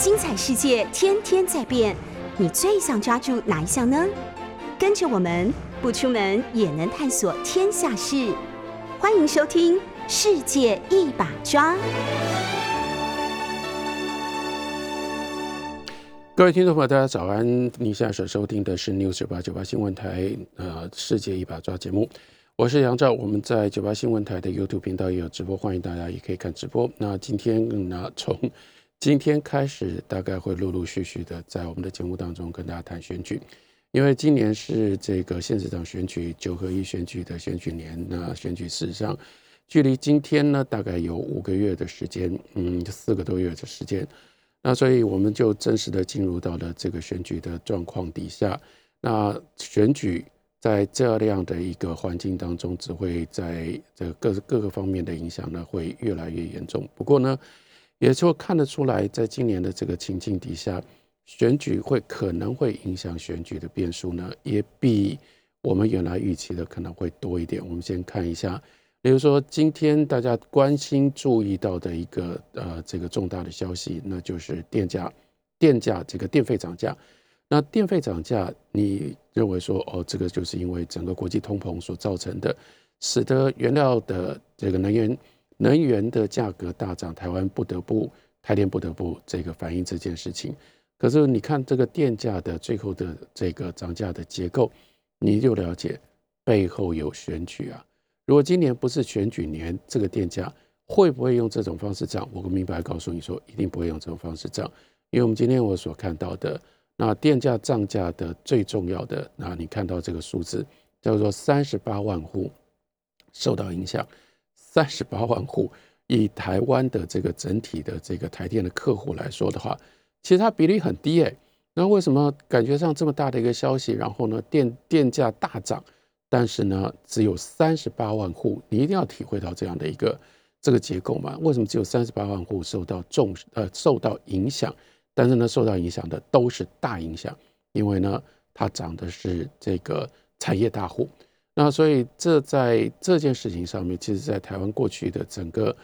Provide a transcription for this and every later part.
精彩世界天天在变，你最想抓住哪一项呢？跟着我们不出门也能探索天下事，欢迎收听《世界一把抓》。各位听众朋友，大家早安！你现在所收听的是 News 九八九八新闻台，呃，《世界一把抓》节目，我是杨照。我们在九八新闻台的 YouTube 频道也有直播，欢迎大家也可以看直播。那今天呢，从今天开始，大概会陆陆续续的在我们的节目当中跟大家谈选举，因为今年是这个县市长选举九合一选举的选举年，那选举事实上距离今天呢，大概有五个月的时间，嗯，四个多月的时间。那所以我们就真实的进入到了这个选举的状况底下。那选举在这样的一个环境当中，只会在这各各个方面的影响呢，会越来越严重。不过呢，也就看得出来，在今年的这个情境底下，选举会可能会影响选举的变数呢，也比我们原来预期的可能会多一点。我们先看一下。比如说，今天大家关心、注意到的一个呃，这个重大的消息，那就是电价、电价这个电费涨价。那电费涨价，你认为说，哦，这个就是因为整个国际通膨所造成的，使得原料的这个能源能源的价格大涨，台湾不得不台电不得不这个反映这件事情。可是你看这个电价的最后的这个涨价的结构，你就了解背后有选举啊。如果今年不是选举年，这个电价会不会用这种方式涨？我明白告诉你说，一定不会用这种方式涨，因为我们今天我所看到的那电价涨价的最重要的，那你看到这个数字叫做三十八万户受到影响，三十八万户以台湾的这个整体的这个台电的客户来说的话，其实它比例很低诶。那为什么感觉上这么大的一个消息，然后呢电电价大涨？但是呢，只有三十八万户，你一定要体会到这样的一个这个结构嘛？为什么只有三十八万户受到重呃受到影响？但是呢，受到影响的都是大影响，因为呢，它涨的是这个产业大户。那所以这在这件事情上面，其实在台湾过去的整个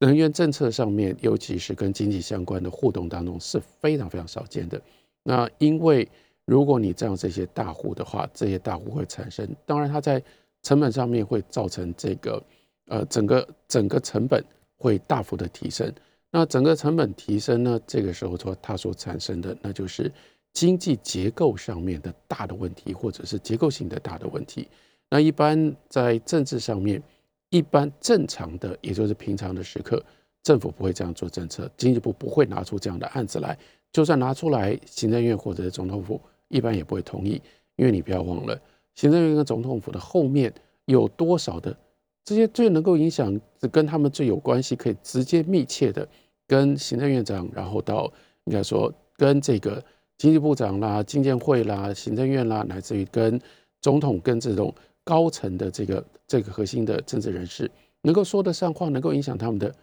能源政策上面，尤其是跟经济相关的互动当中，是非常非常少见的。那因为。如果你这样这些大户的话，这些大户会产生，当然它在成本上面会造成这个，呃，整个整个成本会大幅的提升。那整个成本提升呢，这个时候说它所产生的，那就是经济结构上面的大的问题，或者是结构性的大的问题。那一般在政治上面，一般正常的，也就是平常的时刻，政府不会这样做政策，经济部不会拿出这样的案子来，就算拿出来，行政院或者是总统府。一般也不会同意，因为你不要忘了，行政院跟总统府的后面有多少的这些最能够影响、跟他们最有关系、可以直接密切的，跟行政院长，然后到应该说跟这个经济部长啦、经建会啦、行政院啦，乃至于跟总统、跟这种高层的这个这个核心的政治人士，能够说得上话、能够影响他们的，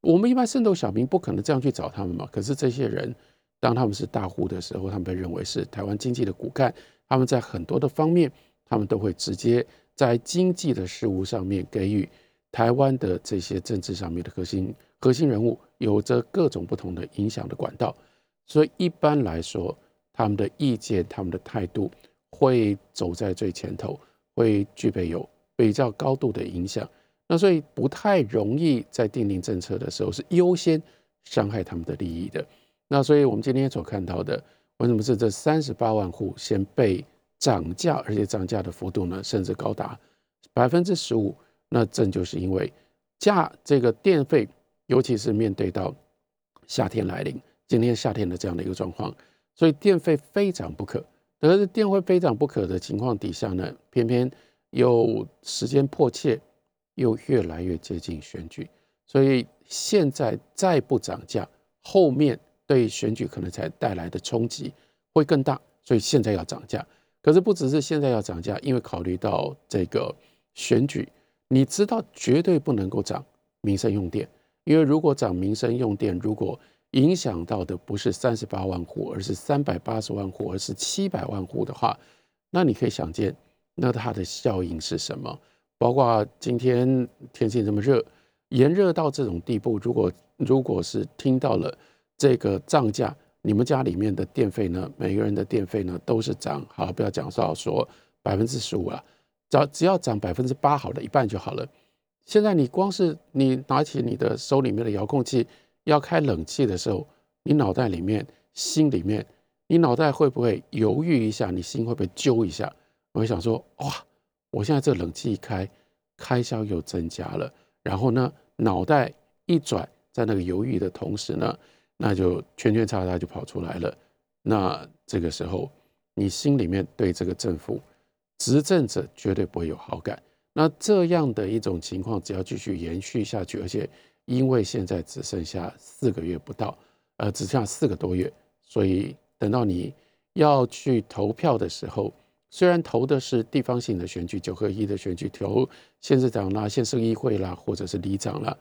我们一般圣斗小民不可能这样去找他们嘛。可是这些人。当他们是大户的时候，他们被认为是台湾经济的骨干。他们在很多的方面，他们都会直接在经济的事务上面给予台湾的这些政治上面的核心核心人物，有着各种不同的影响的管道。所以一般来说，他们的意见、他们的态度会走在最前头，会具备有比较高度的影响。那所以不太容易在订定政策的时候是优先伤害他们的利益的。那所以，我们今天所看到的，为什么是这三十八万户先被涨价，而且涨价的幅度呢，甚至高达百分之十五？那正就是因为价这个电费，尤其是面对到夏天来临，今天夏天的这样的一个状况，所以电费非涨不可。可是电会非涨不可的情况底下呢，偏偏又时间迫切，又越来越接近选举，所以现在再不涨价，后面。对选举可能才带来的冲击会更大，所以现在要涨价。可是不只是现在要涨价，因为考虑到这个选举，你知道绝对不能够涨民生用电，因为如果涨民生用电，如果影响到的不是三十八万户，而是三百八十万户，而是七百万户的话，那你可以想见，那它的效应是什么？包括今天天气这么热，炎热到这种地步，如果如果是听到了。这个涨价，你们家里面的电费呢，每个人的电费呢都是涨，好，不要讲到说百分之十五了，只要只要涨百分之八，好了，一半就好了。现在你光是你拿起你的手里面的遥控器要开冷气的时候，你脑袋里面、心里面，你脑袋会不会犹豫一下？你心会不会揪一下？我会想说，哇，我现在这冷气一开，开销又增加了。然后呢，脑袋一转，在那个犹豫的同时呢，那就圈圈叉叉就跑出来了。那这个时候，你心里面对这个政府执政者绝对不会有好感。那这样的一种情况，只要继续延续下去，而且因为现在只剩下四个月不到，呃，只剩下四个多月，所以等到你要去投票的时候，虽然投的是地方性的选举，九合一的选举，投县市长啦、县市议会啦，或者是里长啦，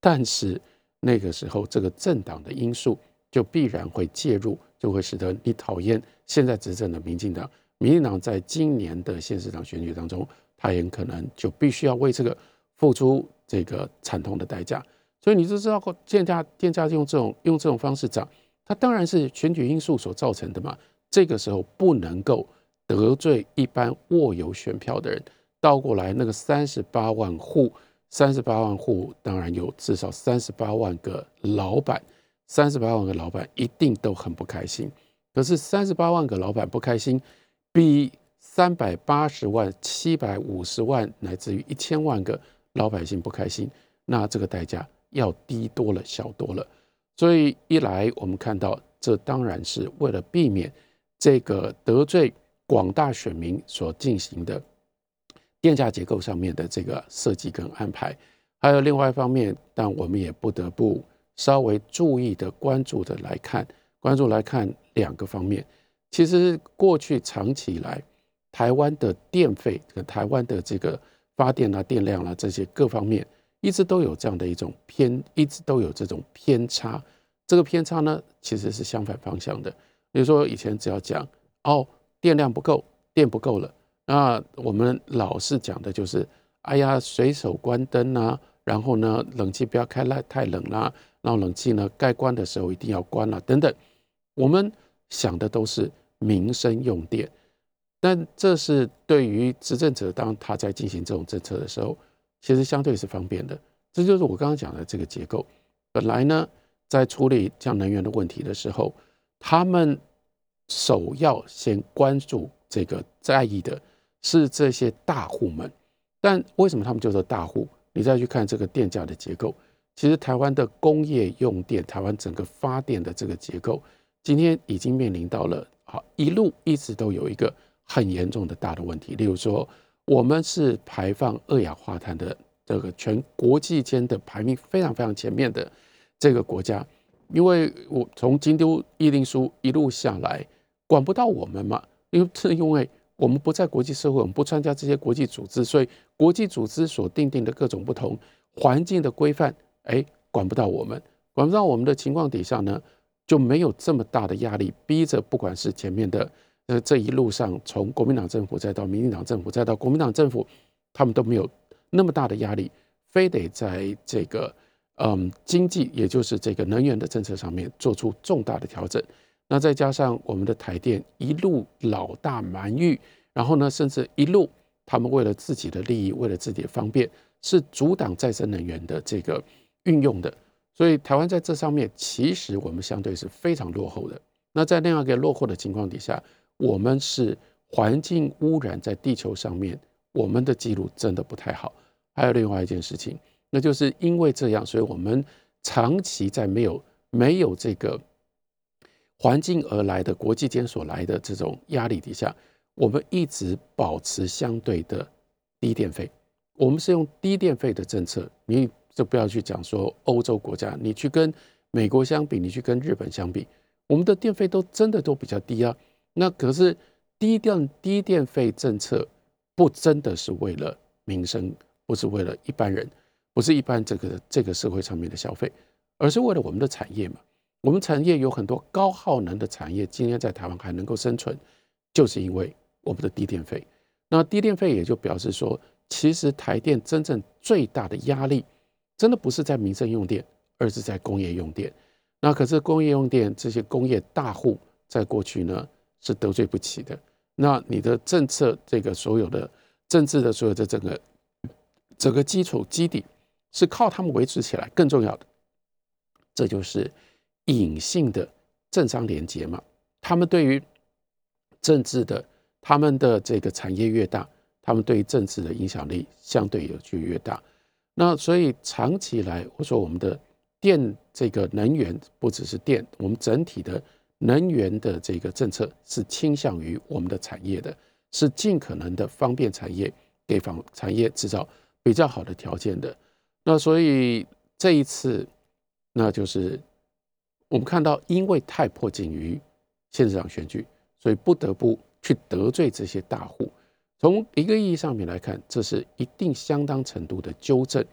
但是那个时候这个政党的因素就必然会介入，就会使得你讨厌现在执政的民进党。民进党在今年的县市长选举当中。他很可能就必须要为这个付出这个惨痛的代价，所以你就知道电价电价用这种用这种方式涨，它当然是选举因素所造成的嘛。这个时候不能够得罪一般握有选票的人，倒过来那个三十八万户，三十八万户当然有至少三十八万个老板，三十八万个老板一定都很不开心。可是三十八万个老板不开心，比。三百八十万、七百五十万，乃至于一千万个老百姓不开心，那这个代价要低多了、小多了。所以一来，我们看到这当然是为了避免这个得罪广大选民所进行的电价结构上面的这个设计跟安排。还有另外一方面，但我们也不得不稍微注意的、关注的来看，关注来看两个方面。其实过去长期以来，台湾的电费和台湾的这个发电啊、电量啊这些各方面，一直都有这样的一种偏，一直都有这种偏差。这个偏差呢，其实是相反方向的。比如说以前只要讲哦，电量不够，电不够了，那我们老是讲的就是，哎呀，随手关灯啊，然后呢，冷气不要开太太冷啦，然后冷气呢该关的时候一定要关了，等等。我们想的都是民生用电。但这是对于执政者，当他在进行这种政策的时候，其实相对是方便的。这就是我刚刚讲的这个结构。本来呢，在处理这样能源的问题的时候，他们首要先关注这个在意的是这些大户们。但为什么他们叫做大户？你再去看这个电价的结构，其实台湾的工业用电，台湾整个发电的这个结构，今天已经面临到了啊，一路一直都有一个。很严重的大的问题，例如说，我们是排放二氧化碳的这个全国际间的排名非常非常前面的这个国家，因为我从京都议定书一路下来，管不到我们嘛，因为是因为我们不在国际社会，我们不参加这些国际组织，所以国际组织所定定的各种不同环境的规范，哎，管不到我们，管不到我们的情况底下呢，就没有这么大的压力，逼着不管是前面的。那这一路上，从国民党政府再到民进党政府，再到国民党政府，他们都没有那么大的压力，非得在这个嗯经济，也就是这个能源的政策上面做出重大的调整。那再加上我们的台电一路老大蛮玉，然后呢，甚至一路他们为了自己的利益，为了自己的方便，是阻挡再生能源的这个运用的。所以台湾在这上面，其实我们相对是非常落后的。那在那样一个落后的情况底下，我们是环境污染在地球上面，我们的记录真的不太好。还有另外一件事情，那就是因为这样，所以我们长期在没有没有这个环境而来的国际间所来的这种压力底下，我们一直保持相对的低电费。我们是用低电费的政策，你就不要去讲说欧洲国家，你去跟美国相比，你去跟日本相比，我们的电费都真的都比较低啊。那可是低电低电费政策不真的是为了民生，不是为了一般人，不是一般这个这个社会上面的消费，而是为了我们的产业嘛。我们产业有很多高耗能的产业，今天在台湾还能够生存，就是因为我们的低电费。那低电费也就表示说，其实台电真正最大的压力，真的不是在民生用电，而是在工业用电。那可是工业用电这些工业大户，在过去呢是得罪不起的。那你的政策这个所有的政治的所有的整个整个基础基底，是靠他们维持起来。更重要的，这就是隐性的政商联结嘛。他们对于政治的，他们的这个产业越大，他们对于政治的影响力相对也就越大。那所以长期来，我说我们的电这个能源不只是电，我们整体的能源的这个政策是倾向于我们的产业的，是尽可能的方便产业，给房产业制造比较好的条件的。那所以这一次，那就是我们看到，因为太迫近于县市长选举，所以不得不去得罪这些大户。从一个意义上面来看，这是一定相当程度的纠正。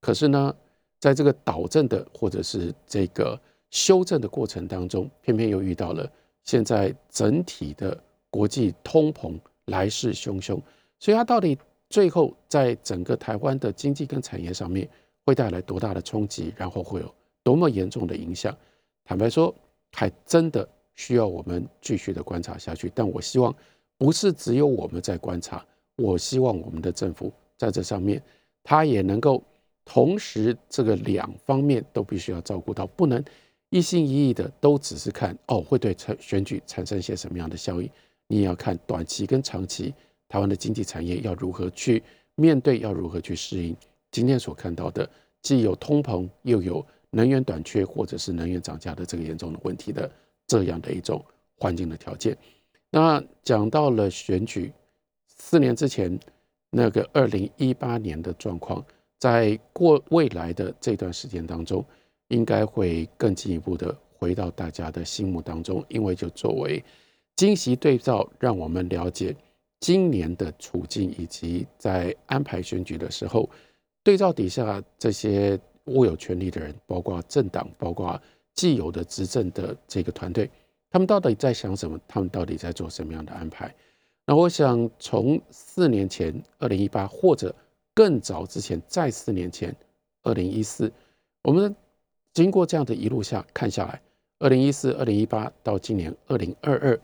可是呢，在这个导正的或者是这个修正的过程当中，偏偏又遇到了现在整体的国际通膨来势汹汹。所以它到底最后在整个台湾的经济跟产业上面会带来多大的冲击，然后会有多么严重的影响？坦白说，还真的需要我们继续的观察下去。但我希望。不是只有我们在观察，我希望我们的政府在这上面，他也能够同时这个两方面都必须要照顾到，不能一心一意的都只是看哦会对选选举产生一些什么样的效益，你也要看短期跟长期台湾的经济产业要如何去面对，要如何去适应今天所看到的既有通膨又有能源短缺或者是能源涨价的这个严重的问题的这样的一种环境的条件。那讲到了选举，四年之前那个二零一八年的状况，在过未来的这段时间当中，应该会更进一步的回到大家的心目当中，因为就作为惊喜对照，让我们了解今年的处境，以及在安排选举的时候，对照底下这些握有权力的人，包括政党，包括既有的执政的这个团队。他们到底在想什么？他们到底在做什么样的安排？那我想从四年前二零一八，或者更早之前，在四年前二零一四，我们经过这样的一路下看下来，二零一四、二零一八到今年二零二二，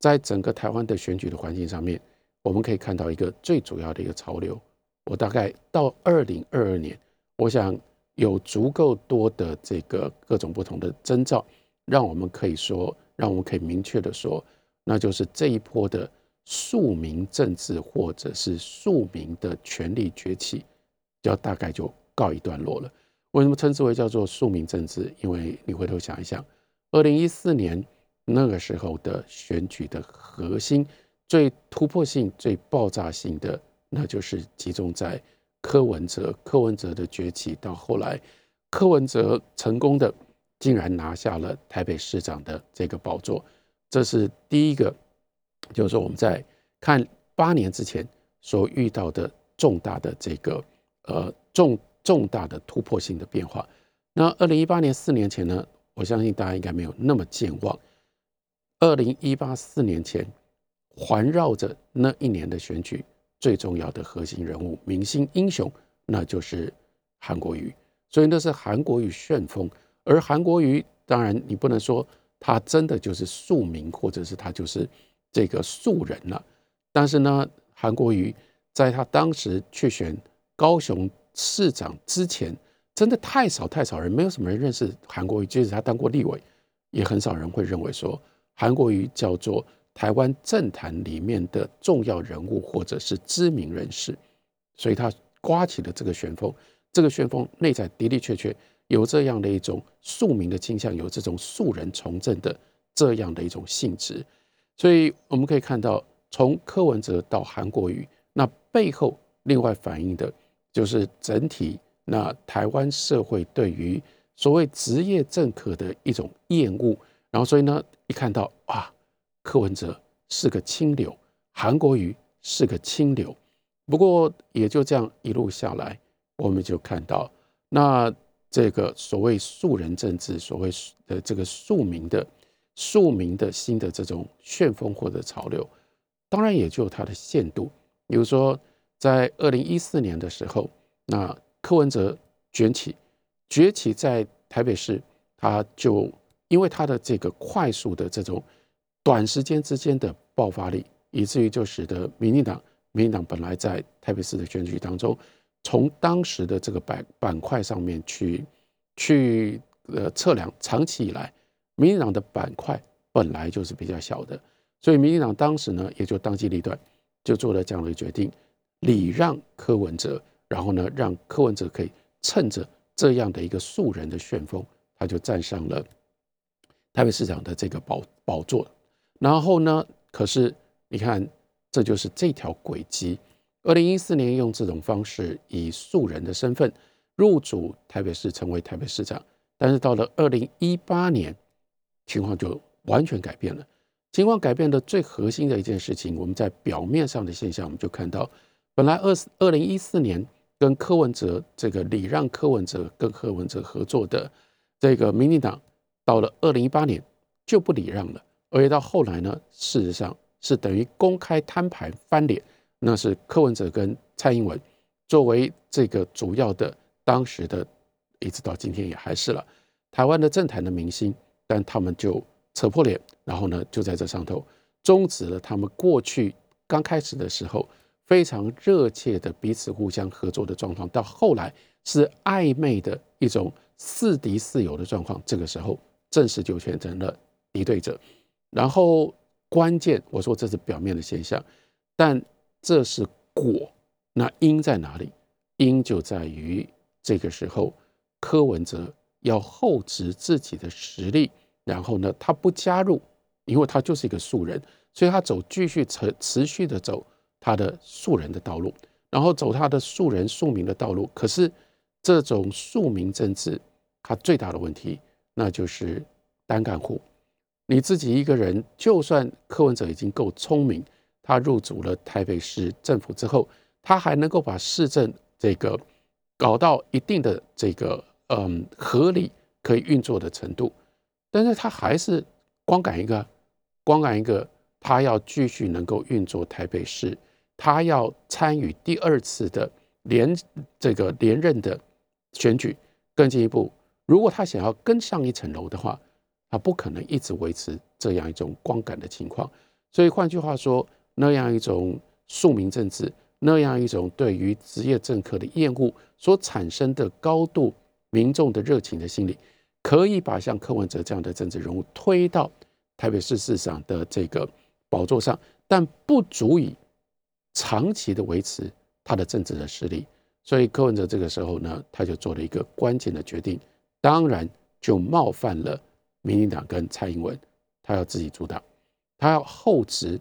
在整个台湾的选举的环境上面，我们可以看到一个最主要的一个潮流。我大概到二零二二年，我想有足够多的这个各种不同的征兆。让我们可以说，让我们可以明确的说，那就是这一波的庶民政治或者是庶民的权力崛起，要大概就告一段落了。为什么称之为叫做庶民政治？因为你回头想一想，二零一四年那个时候的选举的核心、最突破性、最爆炸性的，那就是集中在柯文哲。柯文哲的崛起到后来，柯文哲成功的。竟然拿下了台北市长的这个宝座，这是第一个，就是说我们在看八年之前所遇到的重大的这个呃重重大的突破性的变化。那二零一八年四年前呢，我相信大家应该没有那么健忘。二零一八四年前环绕着那一年的选举最重要的核心人物、明星英雄，那就是韩国瑜。所以那是韩国瑜旋风。而韩国瑜，当然你不能说他真的就是庶民，或者是他就是这个庶人了。但是呢，韩国瑜在他当时去选高雄市长之前，真的太少太少人，没有什么人认识韩国瑜。即使他当过立委，也很少人会认为说韩国瑜叫做台湾政坛里面的重要人物，或者是知名人士。所以他刮起了这个旋风，这个旋风内在的的确确。有这样的一种庶民的倾向，有这种庶人从政的这样的一种性质，所以我们可以看到，从柯文哲到韩国瑜，那背后另外反映的就是整体那台湾社会对于所谓职业政客的一种厌恶。然后，所以呢，一看到啊，柯文哲是个清流，韩国瑜是个清流。不过也就这样一路下来，我们就看到那。这个所谓庶人政治，所谓的这个庶民的庶民的新的这种旋风或者潮流，当然也就有它的限度。比如说，在二零一四年的时候，那柯文哲崛起，崛起在台北市，他就因为他的这个快速的这种短时间之间的爆发力，以至于就使得民进党，民进党本来在台北市的选举当中，从当时的这个板板块上面去去呃测量，长期以来，民进党的板块本来就是比较小的，所以民进党当时呢，也就当机立断，就做了这样的决定，礼让柯文哲，然后呢，让柯文哲可以趁着这样的一个素人的旋风，他就站上了台北市长的这个宝宝座。然后呢，可是你看，这就是这条轨迹。二零一四年用这种方式以素人的身份入主台北市，成为台北市长。但是到了二零一八年，情况就完全改变了。情况改变的最核心的一件事情，我们在表面上的现象，我们就看到，本来二二零一四年跟柯文哲这个礼让柯文哲跟柯文哲合作的这个民进党，到了二零一八年就不礼让了，而且到后来呢，事实上是等于公开摊牌翻脸，那是柯文哲跟蔡英文作为这个主要的当时的，一直到今天也还是了台湾的政坛的明星，但他们就。扯破脸，然后呢，就在这上头终止了他们过去刚开始的时候非常热切的彼此互相合作的状况，到后来是暧昧的一种似敌似友的状况。这个时候正式就变成了敌对者。然后关键，我说这是表面的现象，但这是果。那因在哪里？因就在于这个时候柯文哲要厚植自己的实力。然后呢，他不加入，因为他就是一个素人，所以他走继续持持续的走他的素人的道路，然后走他的素人庶民的道路。可是这种庶民政治，它最大的问题，那就是单干户。你自己一个人，就算柯文哲已经够聪明，他入主了台北市政府之后，他还能够把市政这个搞到一定的这个嗯合理可以运作的程度。但是他还是光赶一个，光赶一个，他要继续能够运作台北市，他要参与第二次的连这个连任的选举。更进一步，如果他想要更上一层楼的话，他不可能一直维持这样一种光感的情况。所以换句话说，那样一种庶民政治，那样一种对于职业政客的厌恶所产生的高度民众的热情的心理。可以把像柯文哲这样的政治人物推到台北市市长的这个宝座上，但不足以长期的维持他的政治的实力。所以柯文哲这个时候呢，他就做了一个关键的决定，当然就冒犯了民进党跟蔡英文，他要自己主导，他要厚植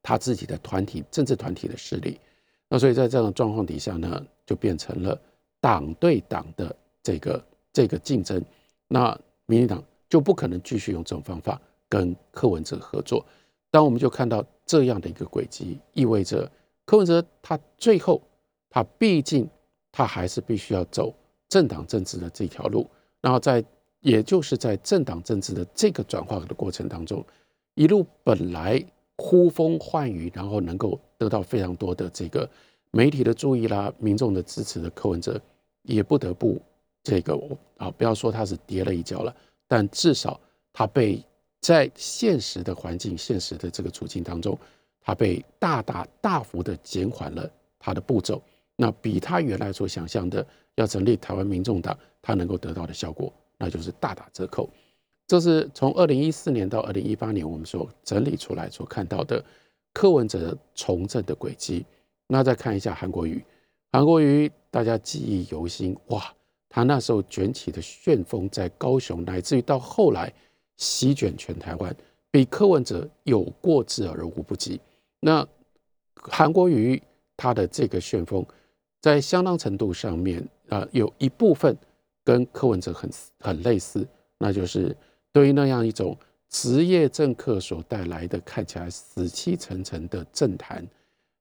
他自己的团体政治团体的势力。那所以在这样的状况底下呢，就变成了党对党的这个这个竞争。那民进党就不可能继续用这种方法跟柯文哲合作。当我们就看到这样的一个轨迹，意味着柯文哲他最后他毕竟他还是必须要走政党政治的这条路。然后在也就是在政党政治的这个转化的过程当中，一路本来呼风唤雨，然后能够得到非常多的这个媒体的注意啦、民众的支持的柯文哲，也不得不。这个啊，不要说他是跌了一跤了，但至少他被在现实的环境、现实的这个处境当中，他被大大大幅的减缓了他的步骤。那比他原来所想象的要成立台湾民众党，他能够得到的效果，那就是大打折扣。这是从二零一四年到二零一八年我们所整理出来所看到的柯文哲从政的轨迹。那再看一下韩国瑜，韩国瑜大家记忆犹新哇。他那时候卷起的旋风，在高雄，乃至于到后来席卷全台湾，比柯文哲有过之而无不及。那韩国瑜他的这个旋风，在相当程度上面啊，有一部分跟柯文哲很很类似，那就是对于那样一种职业政客所带来的看起来死气沉沉的政坛，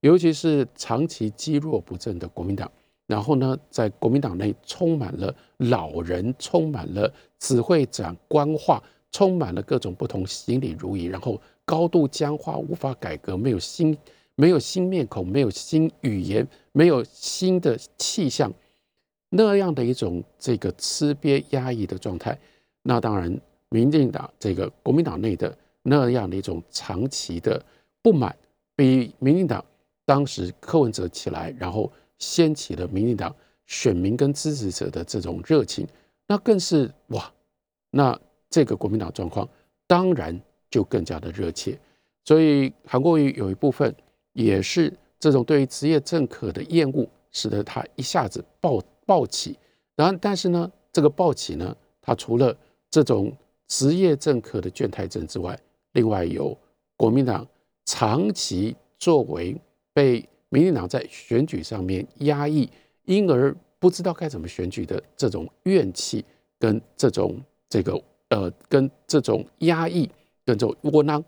尤其是长期积弱不振的国民党。然后呢，在国民党内充满了老人，充满了只会讲官话，充满了各种不同心理如意，然后高度僵化，无法改革，没有新，没有新面孔，没有新语言，没有新的气象，那样的一种这个吃瘪压抑的状态，那当然，民进党这个国民党内的那样的一种长期的不满，比民进党当时柯文哲起来，然后掀起了民进党选民跟支持者的这种热情，那更是哇，那这个国民党状况当然就更加的热切。所以韩国瑜有一部分也是这种对于职业政客的厌恶，使得他一下子暴暴起。然后，但是呢，这个暴起呢，他除了这种职业政客的倦怠症之外，另外有国民党长期作为被民进党在选举上面压抑，因而不知道该怎么选举的这种怨气，跟这种这个呃，跟这种压抑，跟这种窝囊。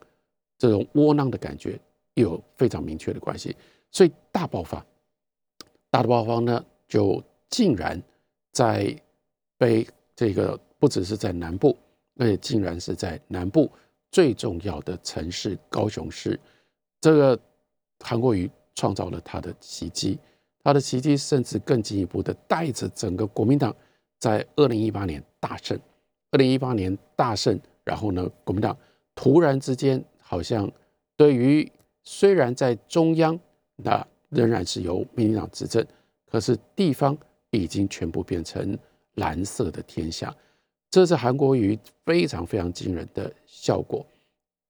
这种窝囊的感觉有非常明确的关系，所以大爆发，大的爆发呢，就竟然在被这个不只是在南部，而且竟然是在南部最重要的城市高雄市，这个韩国瑜创造了他的奇迹，他的奇迹甚至更进一步的带着整个国民党在二零一八年大胜，二零一八年大胜，然后呢，国民党突然之间。好像对于虽然在中央，那仍然是由民进党执政，可是地方已经全部变成蓝色的天下，这是韩国瑜非常非常惊人的效果。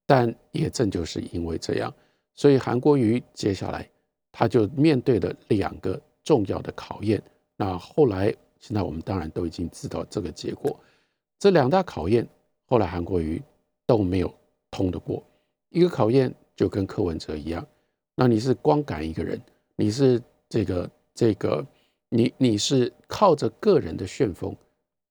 但也正就是因为这样，所以韩国瑜接下来他就面对了两个重要的考验。那后来现在我们当然都已经知道这个结果，这两大考验后来韩国瑜都没有通得过。一个考验就跟柯文哲一样，那你是光赶一个人，你是这个这个，你你是靠着个人的旋风，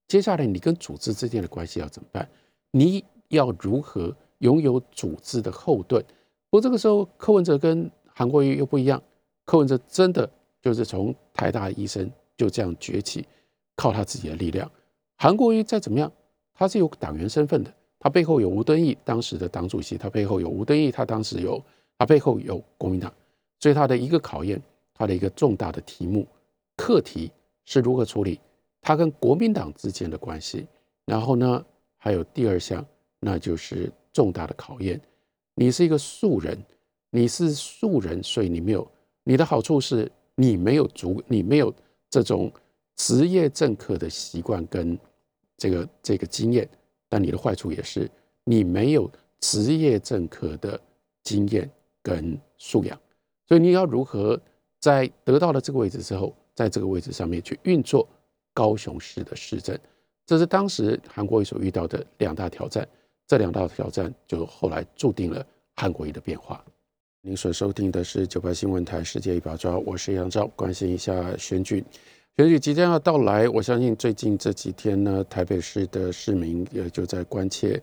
接下来你跟组织之间的关系要怎么办？你要如何拥有组织的后盾？不过这个时候柯文哲跟韩国瑜又不一样，柯文哲真的就是从台大医生就这样崛起，靠他自己的力量。韩国瑜再怎么样，他是有党员身份的。他背后有吴敦义当时的党主席，他背后有吴敦义，他当时有他背后有国民党，所以他的一个考验，他的一个重大的题目课题是如何处理他跟国民党之间的关系。然后呢，还有第二项，那就是重大的考验。你是一个素人，你是素人，所以你没有你的好处是你没有足，你没有这种职业政客的习惯跟这个这个经验。但你的坏处也是，你没有职业政客的经验跟素养，所以你要如何在得到了这个位置之后，在这个位置上面去运作高雄市的市政，这是当时韩国瑜所遇到的两大挑战。这两大挑战就后来注定了韩国瑜的变化。您所收听的是九八新闻台世界一把抓，我是杨照，关心一下选举。选举即将要到来，我相信最近这几天呢，台北市的市民也就在关切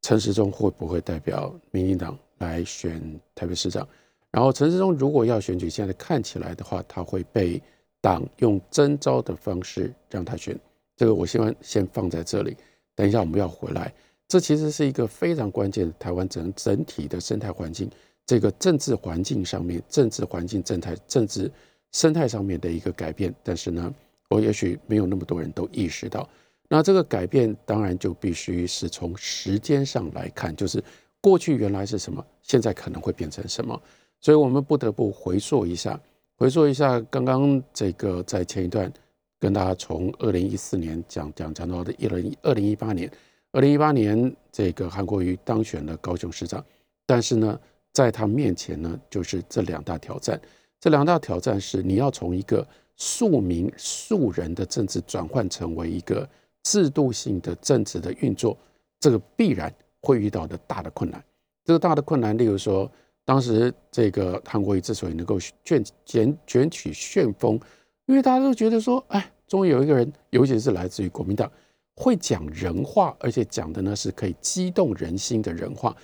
陈时中会不会代表民进党来选台北市长。然后陈时中如果要选举，现在看起来的话，他会被党用征召的方式让他选。这个我希望先放在这里，等一下我们要回来。这其实是一个非常关键的台湾整整体的生态环境，这个政治环境上面，政治环境、政态、政治。生态上面的一个改变，但是呢，我也许没有那么多人都意识到。那这个改变当然就必须是从时间上来看，就是过去原来是什么，现在可能会变成什么。所以我们不得不回溯一下，回溯一下刚刚这个在前一段跟大家从二零一四年讲讲讲到的一零二零一八年，二零一八年这个韩国瑜当选了高雄市长，但是呢，在他面前呢，就是这两大挑战。这两大挑战是，你要从一个庶民、庶人的政治转换成为一个制度性的政治的运作，这个必然会遇到的大的困难。这个大的困难，例如说，当时这个韩国瑜之所以能够卷卷卷起旋风，因为大家都觉得说，哎，终于有一个人，尤其是来自于国民党，会讲人话，而且讲的呢是可以激动人心的人话。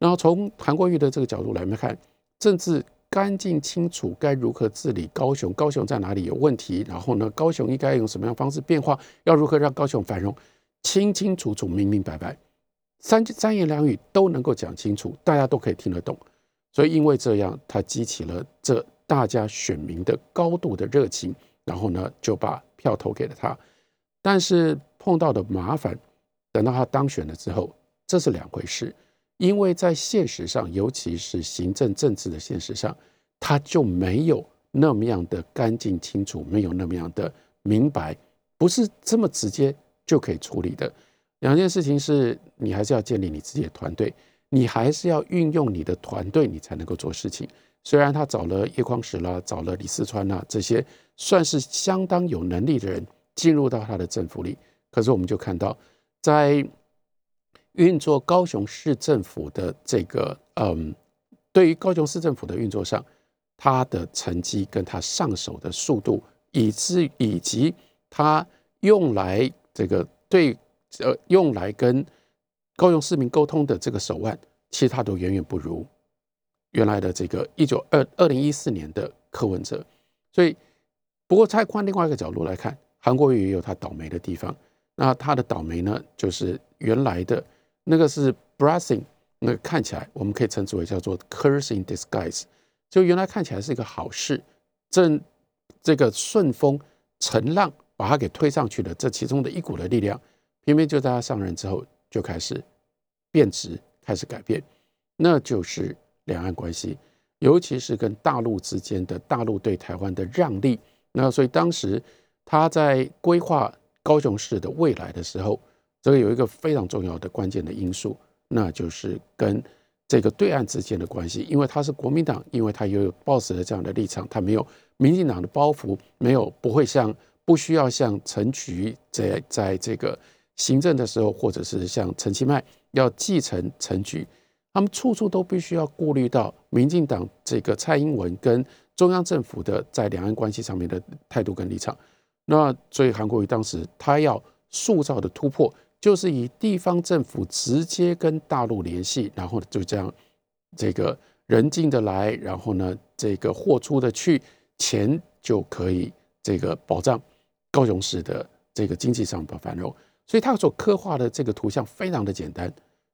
然后从韩国瑜的这个角度来看，政治。干净清楚，该如何治理高雄？高雄在哪里有问题？然后呢？高雄应该用什么样方式变化？要如何让高雄繁荣？清清楚楚、明明白白，三三言两语都能够讲清楚，大家都可以听得懂。所以因为这样，他激起了这大家选民的高度的热情，然后呢就把票投给了他。但是碰到的麻烦等到他当选了之后，这是两回事。因为在现实上，尤其是行政政治的现实上，他就没有那么样的干净清楚，没有那么样的明白，不是这么直接就可以处理的。两件事情是你还是要建立你自己的团队，你还是要运用你的团队，你才能够做事情。虽然他找了叶匡时啦，找了李四川啦，这些算是相当有能力的人进入到他的政府里，可是我们就看到在。运作高雄市政府的这个，嗯，对于高雄市政府的运作上，他的成绩跟他上手的速度，以至以及他用来这个对呃用来跟高雄市民沟通的这个手腕，其实他都远远不如原来的这个一九二二零一四年的柯文哲。所以，不过再换另外一个角度来看，韩国瑜也有他倒霉的地方。那他的倒霉呢，就是原来的。那个是 blessing，那个看起来我们可以称之为叫做 cursing disguise，就原来看起来是一个好事，正这个顺风乘浪把它给推上去的，这其中的一股的力量，偏偏就在他上任之后就开始变质，开始改变，那就是两岸关系，尤其是跟大陆之间的大陆对台湾的让利。那所以当时他在规划高雄市的未来的时候。这个有一个非常重要的关键的因素，那就是跟这个对岸之间的关系，因为他是国民党，因为他有报纸的这样的立场，他没有民进党的包袱，没有不会像不需要像陈菊在在这个行政的时候，或者是像陈其迈要继承陈菊，他们处处都必须要顾虑到民进党这个蔡英文跟中央政府的在两岸关系上面的态度跟立场。那所以韩国瑜当时他要塑造的突破。就是以地方政府直接跟大陆联系，然后就这样，这个人进的来，然后呢，这个货出的去，钱就可以这个保障高雄市的这个经济上的繁荣。所以他所刻画的这个图像非常的简单。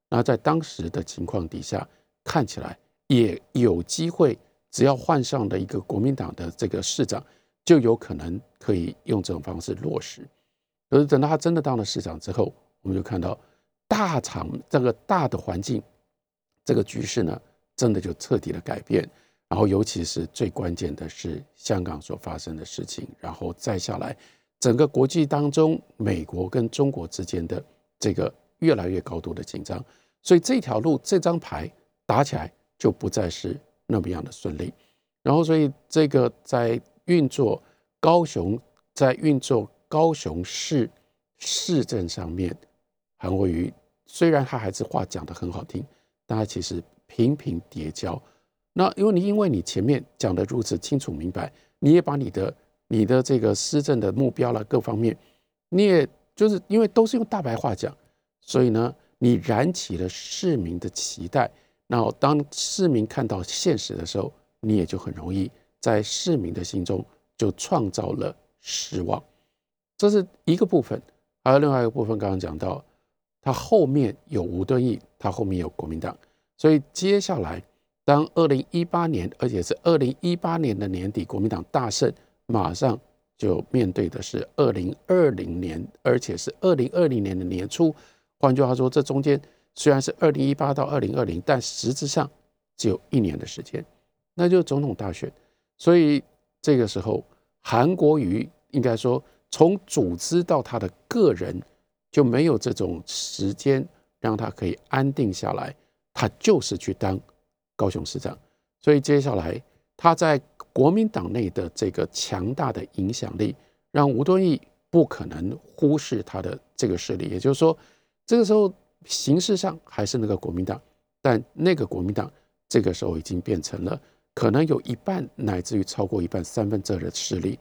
那在当时的情况底下，看起来也有机会，只要换上了一个国民党的这个市长，就有可能可以用这种方式落实。可是等到他真的当了市长之后，我们就看到大场这个大的环境，这个局势呢，真的就彻底的改变。然后，尤其是最关键的是香港所发生的事情，然后再下来，整个国际当中，美国跟中国之间的这个越来越高度的紧张，所以这条路这张牌打起来就不再是那么样的顺利。然后，所以这个在运作高雄，在运作高雄市市政上面。韩国瑜虽然他还是话讲得很好听，但他其实频频叠交。那因为你因为你前面讲得如此清楚明白，你也把你的你的这个施政的目标了各方面，你也就是因为都是用大白话讲，所以呢，你燃起了市民的期待。那当市民看到现实的时候，你也就很容易在市民的心中就创造了失望。这是一个部分，还有另外一个部分，刚刚讲到。他后面有吴敦义，他后面有国民党，所以接下来当二零一八年，而且是二零一八年的年底，国民党大胜，马上就面对的是二零二零年，而且是二零二零年的年初。换句话说，这中间虽然是二零一八到二零二零，但实质上只有一年的时间，那就是总统大选。所以这个时候，韩国瑜应该说从组织到他的个人。就没有这种时间让他可以安定下来，他就是去当高雄市长。所以接下来他在国民党内的这个强大的影响力，让吴敦义不可能忽视他的这个势力。也就是说，这个时候形式上还是那个国民党，但那个国民党这个时候已经变成了可能有一半乃至于超过一半三分之二的势力，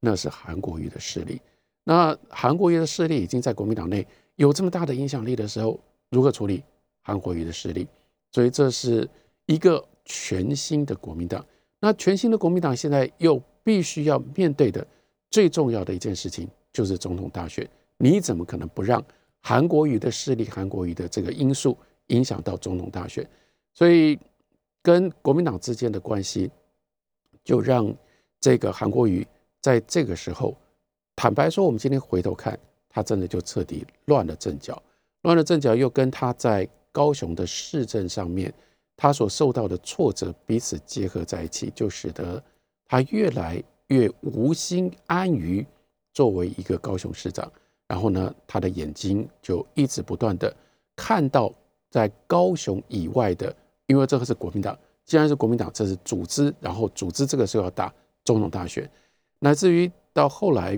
那是韩国瑜的势力。那韩国瑜的势力已经在国民党内有这么大的影响力的时候，如何处理韩国瑜的势力？所以这是一个全新的国民党。那全新的国民党现在又必须要面对的最重要的一件事情，就是总统大选。你怎么可能不让韩国瑜的势力、韩国瑜的这个因素影响到总统大选？所以跟国民党之间的关系，就让这个韩国瑜在这个时候。坦白说，我们今天回头看，他真的就彻底乱了阵脚。乱了阵脚又跟他在高雄的市政上面他所受到的挫折彼此结合在一起，就使得他越来越无心安于作为一个高雄市长。然后呢，他的眼睛就一直不断的看到在高雄以外的，因为这个是国民党，既然是国民党，这是组织，然后组织这个时候要打总统大选，乃至于到后来，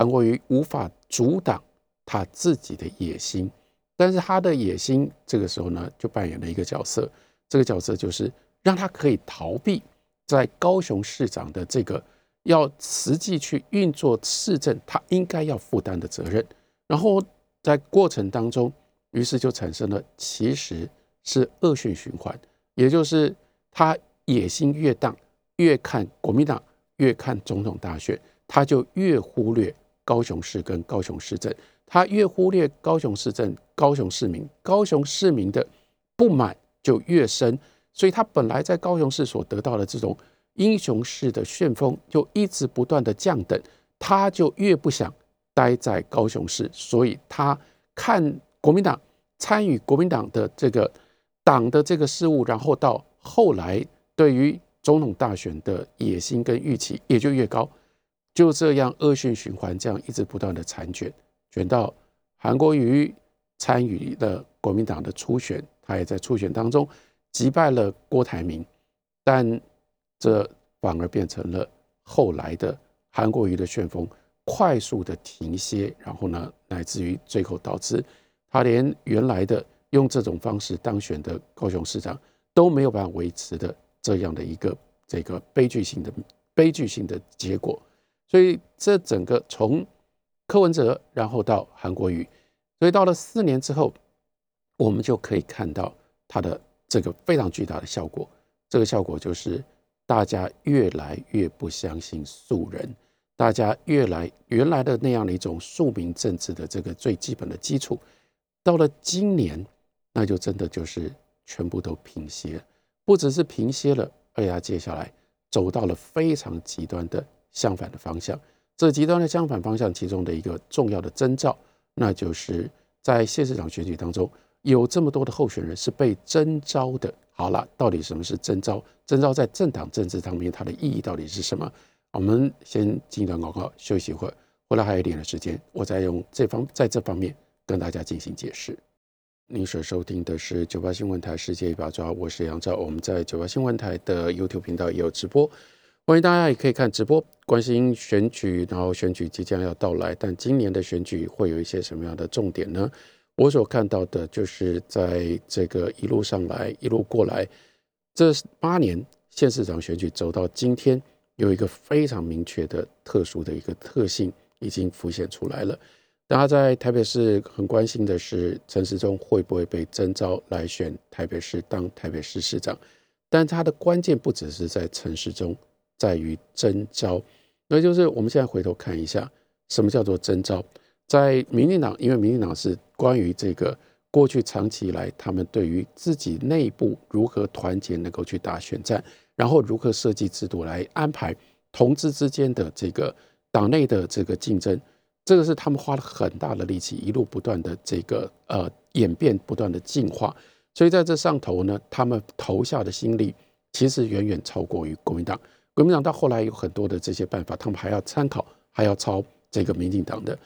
韩国瑜无法阻挡他自己的野心，但是他的野心这个时候呢，就扮演了一个角色，这个角色就是让他可以逃避在高雄市长的这个。要实际去运作市政，他应该要负担的责任。然后在过程当中，于是就产生了其实是恶性循环，也就是他野心越大，越看国民党，越看总统大选，他就越忽略高雄市跟高雄市政，他越忽略高雄市政、高雄市民，高雄市民的不满就越深。所以他本来在高雄市所得到的这种。英雄式的旋风就一直不断的降等，他就越不想待在高雄市，所以他看国民党参与国民党的这个党的这个事务，然后到后来对于总统大选的野心跟预期也就越高，就这样恶性循环，这样一直不断的缠卷，卷到韩国瑜参与了国民党的初选，他也在初选当中击败了郭台铭，但。这反而变成了后来的韩国瑜的旋风快速的停歇，然后呢，乃至于最后导致他连原来的用这种方式当选的高雄市长都没有办法维持的这样的一个这个悲剧性的悲剧性的结果。所以这整个从柯文哲，然后到韩国瑜，所以到了四年之后，我们就可以看到他的这个非常巨大的效果。这个效果就是。大家越来越不相信素人，大家越来原来的那样的一种庶民政治的这个最基本的基础，到了今年，那就真的就是全部都平歇，不只是平歇了，而且接下来走到了非常极端的相反的方向。这极端的相反方向，其中的一个重要的征兆，那就是在县市长选举当中，有这么多的候选人是被征召的。好了，到底什么是征召？征召在政党政治上面，它的意义到底是什么？我们先进一段广告，休息一会儿，回来还有一点的时间，我再用这方在这方面跟大家进行解释。您所收听的是九八新闻台《世界一把抓》，我是杨照。我们在九八新闻台的 YouTube 频道也有直播，欢迎大家也可以看直播。关心选举，然后选举即将要到来，但今年的选举会有一些什么样的重点呢？我所看到的就是在这个一路上来，一路过来，这八年县市长选举走到今天，有一个非常明确的特殊的一个特性已经浮现出来了。大家在台北市很关心的是陈时中会不会被征召来选台北市当台北市市长，但他的关键不只是在陈时中，在于征召，那就是我们现在回头看一下，什么叫做征召。在民进党，因为民进党是关于这个过去长期以来，他们对于自己内部如何团结，能够去打选战，然后如何设计制度来安排同志之间的这个党内的这个竞争，这个是他们花了很大的力气，一路不断的这个呃演变，不断的进化。所以在这上头呢，他们投下的心力其实远远超过于国民党。国民党到后来有很多的这些办法，他们还要参考，还要抄这个民进党的。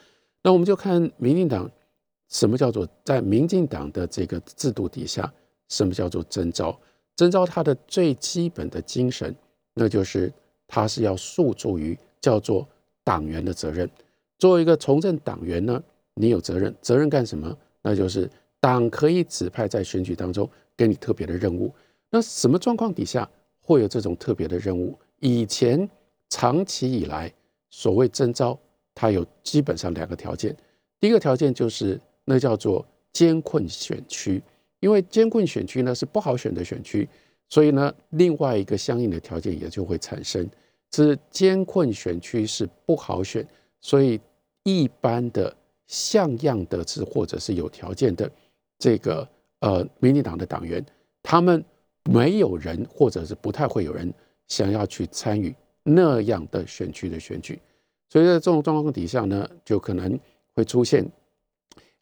那我们就看民进党，什么叫做在民进党的这个制度底下，什么叫做征召？征召它的最基本的精神，那就是它是要诉诸于叫做党员的责任。作为一个从政党员呢，你有责任，责任干什么？那就是党可以指派在选举当中给你特别的任务。那什么状况底下会有这种特别的任务？以前长期以来所谓征召。它有基本上两个条件，第一个条件就是那叫做艰困选区，因为艰困选区呢是不好选的选区，所以呢另外一个相应的条件也就会产生，是艰困选区是不好选，所以一般的像样的是或者是有条件的这个呃民进党的党员，他们没有人或者是不太会有人想要去参与那样的选区的选举。所以在这种状况底下呢，就可能会出现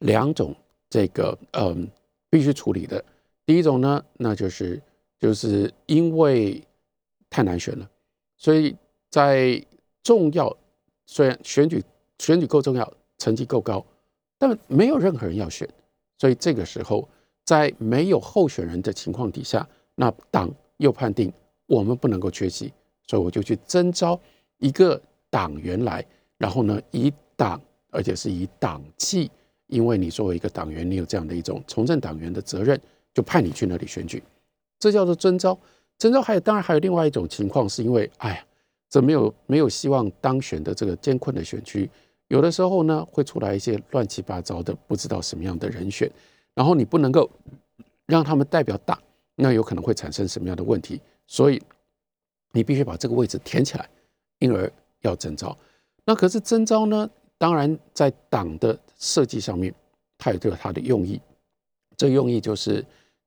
两种这个嗯必须处理的。第一种呢，那就是就是因为太难选了，所以在重要虽然选举选举够重要，成绩够高，但没有任何人要选，所以这个时候在没有候选人的情况底下，那党又判定我们不能够缺席，所以我就去征召一个党员来，然后呢以党。而且是以党纪，因为你作为一个党员，你有这样的一种从政党员的责任，就派你去那里选举，这叫做征召。征召还有，当然还有另外一种情况，是因为，哎呀，这没有没有希望当选的这个艰困的选区，有的时候呢会出来一些乱七八糟的，不知道什么样的人选，然后你不能够让他们代表党，那有可能会产生什么样的问题，所以你必须把这个位置填起来，因而要征召。那可是征召呢？当然，在党的设计上面，它有它的用意。这用意就是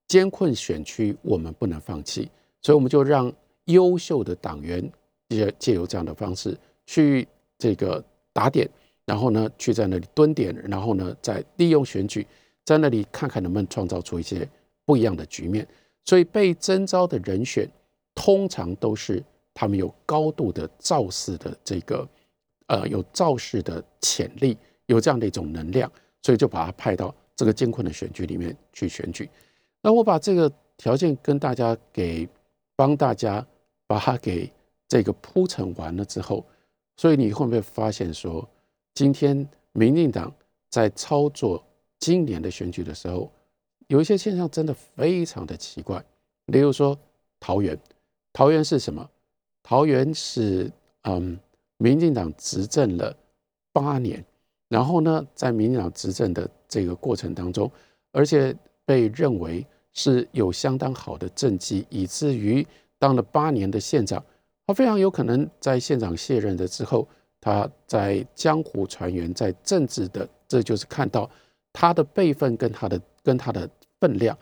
艰困选区我们不能放弃，所以我们就让优秀的党员借借由这样的方式去这个打点，然后呢去在那里蹲点，然后呢再利用选举在那里看看能不能创造出一些不一样的局面。所以被征召的人选通常都是他们有高度的造势的这个。呃，有造势的潜力，有这样的一种能量，所以就把他派到这个艰困的选举里面去选举。那我把这个条件跟大家给帮大家把它给这个铺陈完了之后，所以你会不会发现说，今天民进党在操作今年的选举的时候，有一些现象真的非常的奇怪。例如说桃园，桃园是什么？桃园是嗯。民进党执政了八年，然后呢，在民进党执政的这个过程当中，而且被认为是有相当好的政绩，以至于当了八年的县长，他非常有可能在县长卸任的之后，他在江湖传言，在政治的，这就是看到他的辈分跟他的跟他的分量，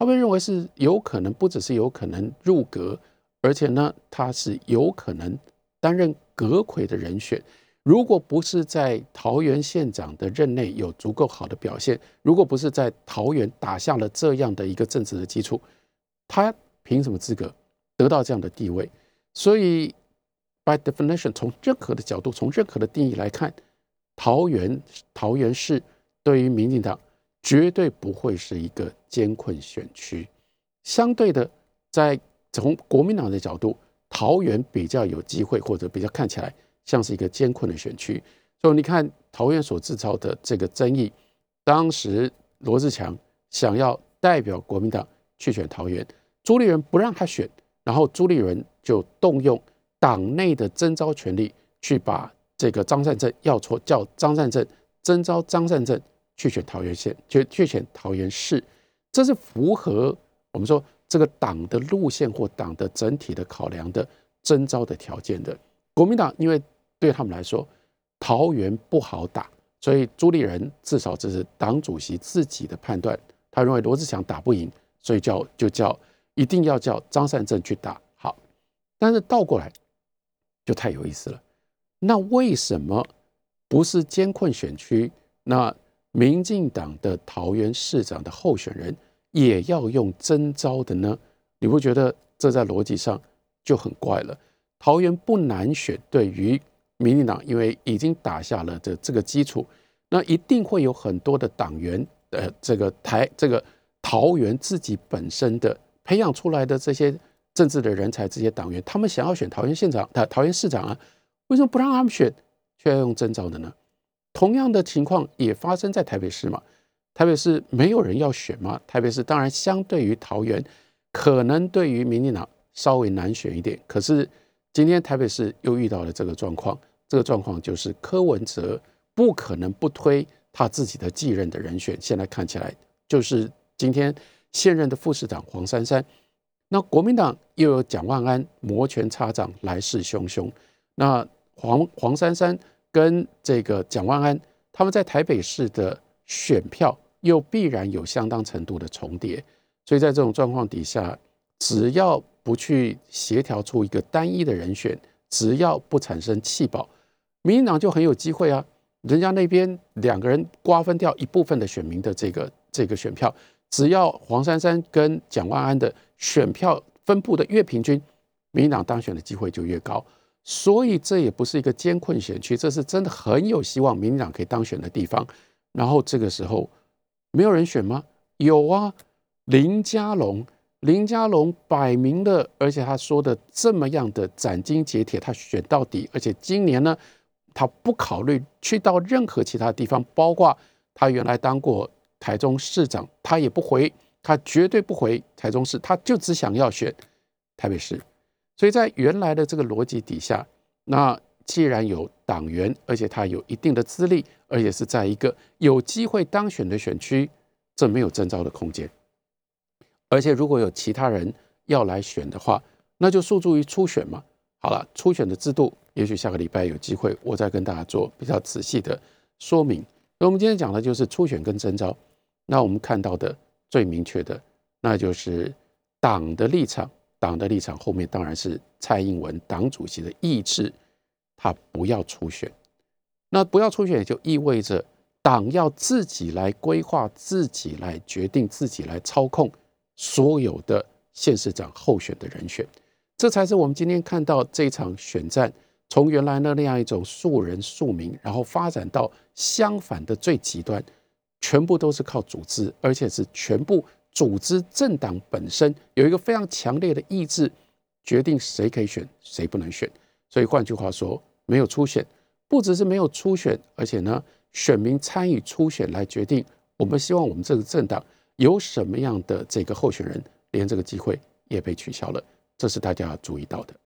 他被认为是有可能，不只是有可能入阁，而且呢，他是有可能担任。阁魁的人选，如果不是在桃园县长的任内有足够好的表现，如果不是在桃园打下了这样的一个政治的基础，他凭什么资格得到这样的地位？所以，by definition，从任何的角度，从任何的定义来看，桃园桃园市对于民进党绝对不会是一个艰困选区。相对的，在从国民党的角度。桃园比较有机会，或者比较看起来像是一个艰困的选区，所以你看桃园所制造的这个争议，当时罗志强想要代表国民党去选桃园，朱立伦不让他选，然后朱立伦就动用党内的征召权力，去把这个张善政要错，叫张善政征召张善政去选桃园县，就去选桃园市，这是符合我们说。这个党的路线或党的整体的考量的征召的条件的国民党，因为对他们来说桃园不好打，所以朱立人至少这是党主席自己的判断，他认为罗志祥打不赢，所以叫就叫一定要叫张善政去打好。但是倒过来就太有意思了，那为什么不是艰困选区？那民进党的桃园市长的候选人？也要用征召的呢？你会觉得这在逻辑上就很怪了。桃园不难选，对于民进党，因为已经打下了这这个基础，那一定会有很多的党员，呃，这个台这个桃园自己本身的培养出来的这些政治的人才，这些党员，他们想要选桃园县长、桃桃园市长啊，为什么不让他们选，却要用征召的呢？同样的情况也发生在台北市嘛。台北市没有人要选吗？台北市当然相对于桃园，可能对于民进党稍微难选一点。可是今天台北市又遇到了这个状况，这个状况就是柯文哲不可能不推他自己的继任的人选。现在看起来就是今天现任的副市长黄珊珊，那国民党又有蒋万安摩拳擦掌，来势汹汹。那黄黄珊珊跟这个蒋万安他们在台北市的选票。又必然有相当程度的重叠，所以在这种状况底下，只要不去协调出一个单一的人选，只要不产生弃保，民进党就很有机会啊。人家那边两个人瓜分掉一部分的选民的这个这个选票，只要黄珊珊跟蒋万安的选票分布的越平均，民进党当选的机会就越高。所以这也不是一个艰困选区，这是真的很有希望民进党可以当选的地方。然后这个时候没有人选吗？有啊，林佳龙，林佳龙摆明了，而且他说的这么样的斩钉截铁，他选到底。而且今年呢，他不考虑去到任何其他地方，包括他原来当过台中市长，他也不回，他绝对不回台中市，他就只想要选台北市。所以在原来的这个逻辑底下，那既然有党员，而且他有一定的资历，而且是在一个有机会当选的选区，这没有征召的空间。而且如果有其他人要来选的话，那就诉诸于初选嘛。好了，初选的制度，也许下个礼拜有机会，我再跟大家做比较仔细的说明。那我们今天讲的就是初选跟征召。那我们看到的最明确的，那就是党的立场。党的立场后面当然是蔡英文党主席的意志，他不要初选。那不要初选，也就意味着党要自己来规划、自己来决定、自己来操控所有的县市长候选的人选。这才是我们今天看到这场选战，从原来的那样一种庶人庶民，然后发展到相反的最极端，全部都是靠组织，而且是全部。组织政党本身有一个非常强烈的意志，决定谁可以选，谁不能选。所以换句话说，没有初选，不只是没有初选，而且呢，选民参与初选来决定，我们希望我们这个政党有什么样的这个候选人，连这个机会也被取消了。这是大家要注意到的。